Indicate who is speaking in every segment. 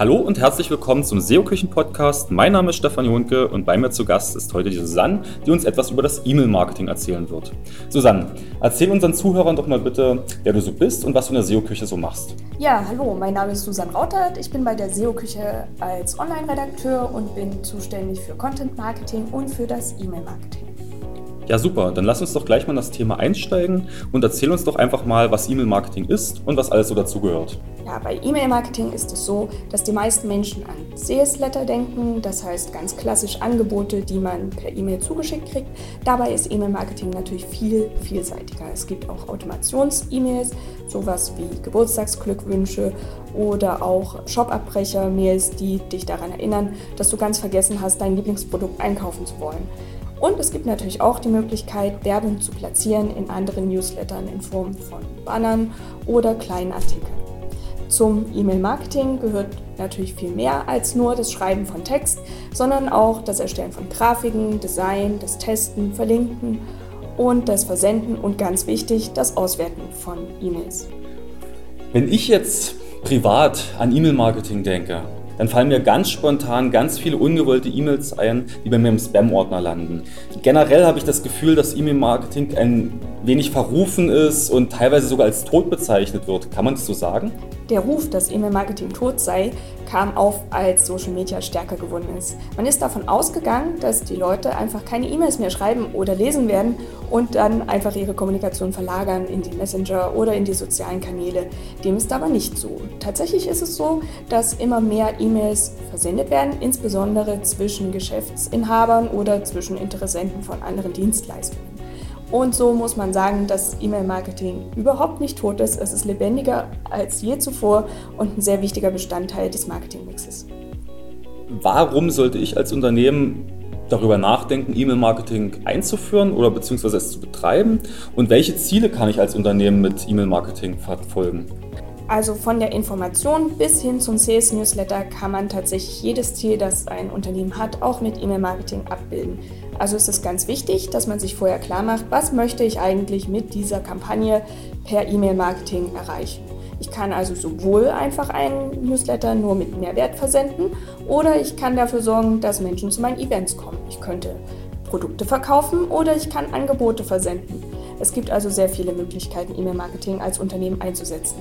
Speaker 1: Hallo und herzlich willkommen zum SEO-Küchen-Podcast. Mein Name ist Stefan Jonke und bei mir zu Gast ist heute die Susanne, die uns etwas über das E-Mail-Marketing erzählen wird. Susanne, erzähl unseren Zuhörern doch mal bitte, wer du so bist und was du in der SEO-Küche so machst.
Speaker 2: Ja, hallo, mein Name ist Susanne Rautert. Ich bin bei der SEO-Küche als Online-Redakteur und bin zuständig für Content-Marketing und für das E-Mail-Marketing.
Speaker 1: Ja, super. Dann lass uns doch gleich mal in das Thema einsteigen und erzähl uns doch einfach mal, was E-Mail-Marketing ist und was alles so dazugehört.
Speaker 2: Ja, bei E-Mail-Marketing ist es so, dass die meisten Menschen an CS-Letter denken, das heißt ganz klassisch Angebote, die man per E-Mail zugeschickt kriegt. Dabei ist E-Mail-Marketing natürlich viel vielseitiger. Es gibt auch Automations-E-Mails, sowas wie Geburtstagsglückwünsche oder auch Shop-Abbrecher-Mails, die dich daran erinnern, dass du ganz vergessen hast, dein Lieblingsprodukt einkaufen zu wollen. Und es gibt natürlich auch die Möglichkeit, Werbung zu platzieren in anderen Newslettern in Form von Bannern oder kleinen Artikeln. Zum E-Mail-Marketing gehört natürlich viel mehr als nur das Schreiben von Text, sondern auch das Erstellen von Grafiken, Design, das Testen, Verlinken und das Versenden und ganz wichtig, das Auswerten von E-Mails.
Speaker 1: Wenn ich jetzt privat an E-Mail-Marketing denke, dann fallen mir ganz spontan ganz viele ungewollte E-Mails ein, die bei mir im Spam-Ordner landen. Generell habe ich das Gefühl, dass E-Mail-Marketing ein wenig verrufen ist und teilweise sogar als tot bezeichnet wird. Kann man das so sagen?
Speaker 2: Der Ruf, dass E-Mail-Marketing tot sei, kam auf, als Social Media stärker geworden ist. Man ist davon ausgegangen, dass die Leute einfach keine E-Mails mehr schreiben oder lesen werden und dann einfach ihre Kommunikation verlagern in die Messenger oder in die sozialen Kanäle. Dem ist aber nicht so. Tatsächlich ist es so, dass immer mehr E-Mails versendet werden, insbesondere zwischen Geschäftsinhabern oder zwischen Interessenten von anderen Dienstleistungen. Und so muss man sagen, dass E-Mail-Marketing überhaupt nicht tot ist. Es ist lebendiger als je zuvor und ein sehr wichtiger Bestandteil des Marketingmixes.
Speaker 1: Warum sollte ich als Unternehmen darüber nachdenken, E-Mail-Marketing einzuführen oder beziehungsweise es zu betreiben? Und welche Ziele kann ich als Unternehmen mit E-Mail-Marketing verfolgen?
Speaker 2: Also von der Information bis hin zum Sales Newsletter kann man tatsächlich jedes Ziel, das ein Unternehmen hat, auch mit E-Mail-Marketing abbilden. Also ist es ganz wichtig, dass man sich vorher klar macht, was möchte ich eigentlich mit dieser Kampagne per E-Mail-Marketing erreichen. Ich kann also sowohl einfach einen Newsletter nur mit Mehrwert versenden oder ich kann dafür sorgen, dass Menschen zu meinen Events kommen. Ich könnte Produkte verkaufen oder ich kann Angebote versenden. Es gibt also sehr viele Möglichkeiten, E-Mail-Marketing als Unternehmen einzusetzen.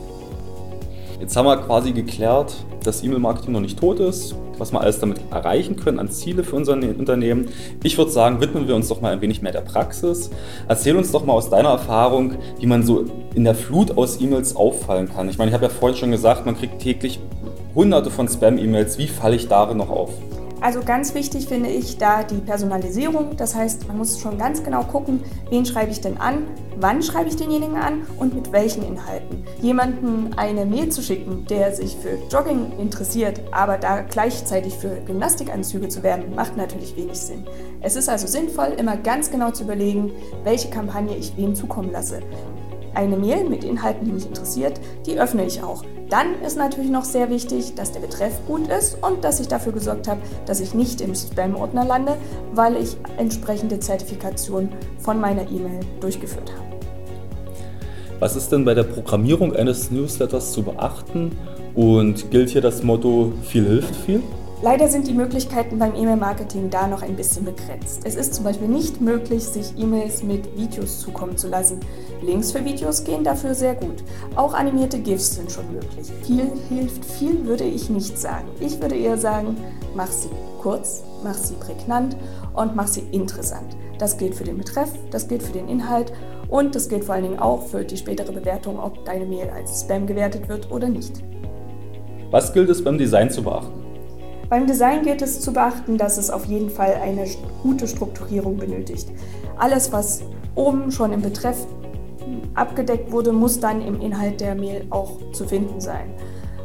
Speaker 1: Jetzt haben wir quasi geklärt, dass E-Mail-Marketing noch nicht tot ist, was wir alles damit erreichen können an Ziele für unser Unternehmen. Ich würde sagen, widmen wir uns doch mal ein wenig mehr der Praxis. Erzähl uns doch mal aus deiner Erfahrung, wie man so in der Flut aus E-Mails auffallen kann. Ich meine, ich habe ja vorhin schon gesagt, man kriegt täglich hunderte von Spam-E-Mails. Wie falle ich darin noch auf?
Speaker 2: Also ganz wichtig finde ich da die Personalisierung. Das heißt, man muss schon ganz genau gucken, wen schreibe ich denn an, wann schreibe ich denjenigen an und mit welchen Inhalten. Jemanden eine Mail zu schicken, der sich für Jogging interessiert, aber da gleichzeitig für Gymnastikanzüge zu werden, macht natürlich wenig Sinn. Es ist also sinnvoll, immer ganz genau zu überlegen, welche Kampagne ich wem zukommen lasse. Eine Mail mit Inhalten, die mich interessiert, die öffne ich auch. Dann ist natürlich noch sehr wichtig, dass der Betreff gut ist und dass ich dafür gesorgt habe, dass ich nicht im Spam-Ordner lande, weil ich entsprechende Zertifikation von meiner E-Mail durchgeführt habe.
Speaker 1: Was ist denn bei der Programmierung eines Newsletters zu beachten? Und gilt hier das Motto, viel hilft viel?
Speaker 2: Leider sind die Möglichkeiten beim E-Mail-Marketing da noch ein bisschen begrenzt. Es ist zum Beispiel nicht möglich, sich E-Mails mit Videos zukommen zu lassen. Links für Videos gehen dafür sehr gut. Auch animierte GIFs sind schon möglich. Viel hilft viel, würde ich nicht sagen. Ich würde eher sagen, mach sie kurz, mach sie prägnant und mach sie interessant. Das gilt für den Betreff, das gilt für den Inhalt und das gilt vor allen Dingen auch für die spätere Bewertung, ob deine Mail als Spam gewertet wird oder nicht.
Speaker 1: Was gilt es beim Design zu beachten?
Speaker 2: Beim Design gilt es zu beachten, dass es auf jeden Fall eine gute Strukturierung benötigt. Alles, was oben schon im Betreff abgedeckt wurde, muss dann im Inhalt der Mail auch zu finden sein.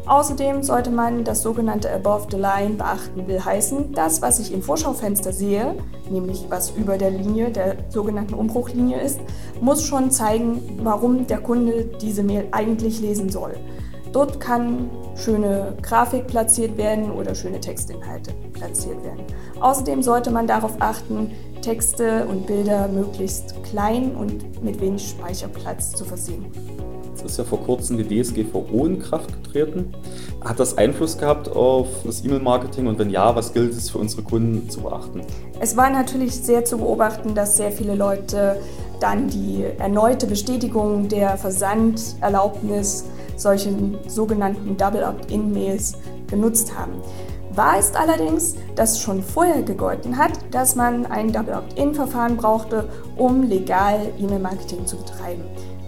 Speaker 2: Außerdem sollte man das sogenannte Above the Line beachten, will heißen, das, was ich im Vorschaufenster sehe, nämlich was über der Linie, der sogenannten Umbruchlinie ist, muss schon zeigen, warum der Kunde diese Mail eigentlich lesen soll. Dort kann schöne Grafik platziert werden oder schöne Textinhalte platziert werden. Außerdem sollte man darauf achten, Texte und Bilder möglichst klein und mit wenig Speicherplatz zu versehen.
Speaker 1: ist ja vor kurzem die DSGVO in Kraft getreten. Hat das Einfluss gehabt auf das E-Mail-Marketing und wenn ja, was gilt es für unsere Kunden zu beachten?
Speaker 2: Es war natürlich sehr zu beobachten, dass sehr viele Leute dann die erneute Bestätigung der Versandерlaubnis solchen sogenannten Double Opt-in-Mails genutzt haben. Wahr ist allerdings, dass schon vorher gegolten hat, dass man ein Double Opt-in-Verfahren brauchte, um legal E-Mail-Marketing zu betreiben.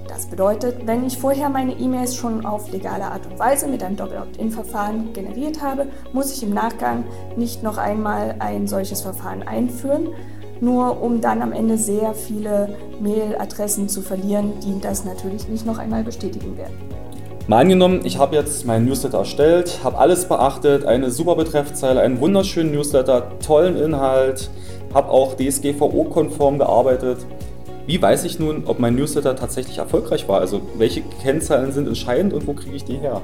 Speaker 2: Das bedeutet, wenn ich vorher meine E-Mails schon auf legale Art und Weise mit einem Double Opt-in-Verfahren generiert habe, muss ich im Nachgang nicht noch einmal ein solches Verfahren einführen, nur um dann am Ende sehr viele Mailadressen zu verlieren, die das natürlich nicht noch einmal bestätigen werden.
Speaker 1: Mal angenommen, ich habe jetzt meinen Newsletter erstellt, habe alles beachtet, eine super Betreffzeile, einen wunderschönen Newsletter, tollen Inhalt, habe auch DSGVO-konform gearbeitet. Wie weiß ich nun, ob mein Newsletter tatsächlich erfolgreich war? Also welche Kennzahlen sind entscheidend und wo kriege ich die her?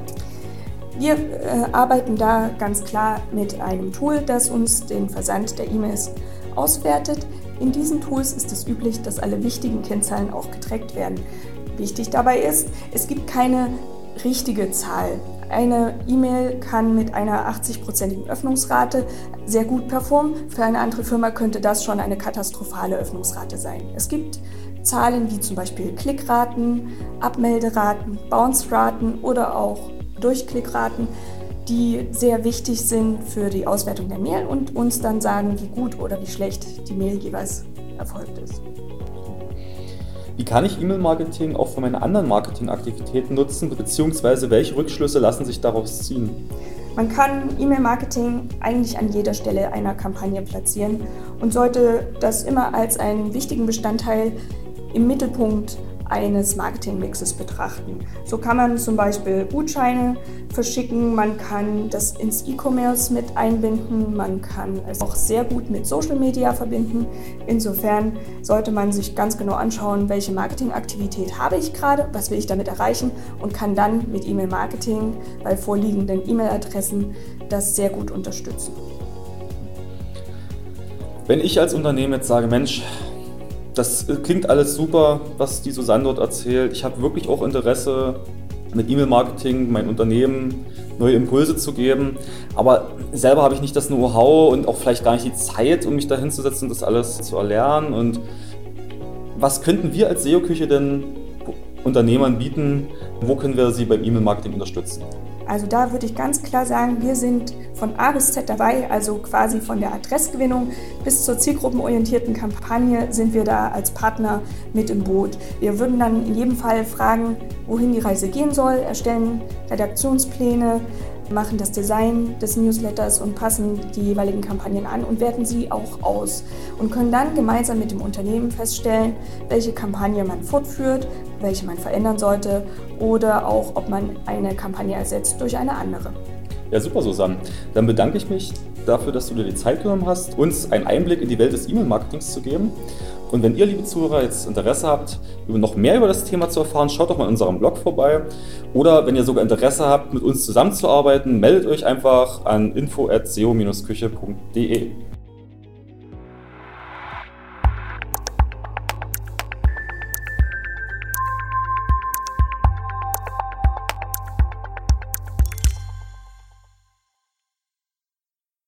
Speaker 2: Wir äh, arbeiten da ganz klar mit einem Tool, das uns den Versand der E-Mails auswertet. In diesen Tools ist es üblich, dass alle wichtigen Kennzahlen auch getrackt werden. Wichtig dabei ist, es gibt keine richtige Zahl. Eine E-Mail kann mit einer 80-prozentigen Öffnungsrate sehr gut performen. Für eine andere Firma könnte das schon eine katastrophale Öffnungsrate sein. Es gibt Zahlen wie zum Beispiel Klickraten, Abmelderaten, Bounce-Raten oder auch Durchklickraten, die sehr wichtig sind für die Auswertung der Mail und uns dann sagen, wie gut oder wie schlecht die Mail jeweils erfolgt ist.
Speaker 1: Wie kann ich E-Mail-Marketing auch für meine anderen Marketingaktivitäten nutzen, beziehungsweise welche Rückschlüsse lassen sich daraus ziehen?
Speaker 2: Man kann E-Mail-Marketing eigentlich an jeder Stelle einer Kampagne platzieren und sollte das immer als einen wichtigen Bestandteil im Mittelpunkt eines Marketingmixes betrachten. So kann man zum Beispiel Gutscheine verschicken, man kann das ins E-Commerce mit einbinden, man kann es auch sehr gut mit Social Media verbinden. Insofern sollte man sich ganz genau anschauen, welche Marketingaktivität habe ich gerade, was will ich damit erreichen und kann dann mit E-Mail-Marketing bei vorliegenden E-Mail-Adressen das sehr gut unterstützen.
Speaker 1: Wenn ich als Unternehmen jetzt sage, Mensch, das klingt alles super, was die Susanne dort erzählt. Ich habe wirklich auch Interesse, mit E-Mail-Marketing mein Unternehmen neue Impulse zu geben. Aber selber habe ich nicht das Know-how und auch vielleicht gar nicht die Zeit, um mich da hinzusetzen und das alles zu erlernen. Und was könnten wir als SEO-Küche denn Unternehmern bieten? Wo können wir sie beim E-Mail-Marketing unterstützen?
Speaker 2: Also da würde ich ganz klar sagen, wir sind von A bis Z dabei, also quasi von der Adressgewinnung bis zur zielgruppenorientierten Kampagne sind wir da als Partner mit im Boot. Wir würden dann in jedem Fall fragen, wohin die Reise gehen soll, erstellen Redaktionspläne, machen das Design des Newsletters und passen die jeweiligen Kampagnen an und werten sie auch aus und können dann gemeinsam mit dem Unternehmen feststellen, welche Kampagne man fortführt, welche man verändern sollte oder auch, ob man eine Kampagne ersetzt durch eine andere.
Speaker 1: Ja, super, Susanne. Dann bedanke ich mich dafür, dass du dir die Zeit genommen hast, uns einen Einblick in die Welt des E-Mail-Marketings zu geben. Und wenn ihr, liebe Zuhörer, jetzt Interesse habt, noch mehr über das Thema zu erfahren, schaut doch mal in unserem Blog vorbei. Oder wenn ihr sogar Interesse habt, mit uns zusammenzuarbeiten, meldet euch einfach an info.seo-küche.de.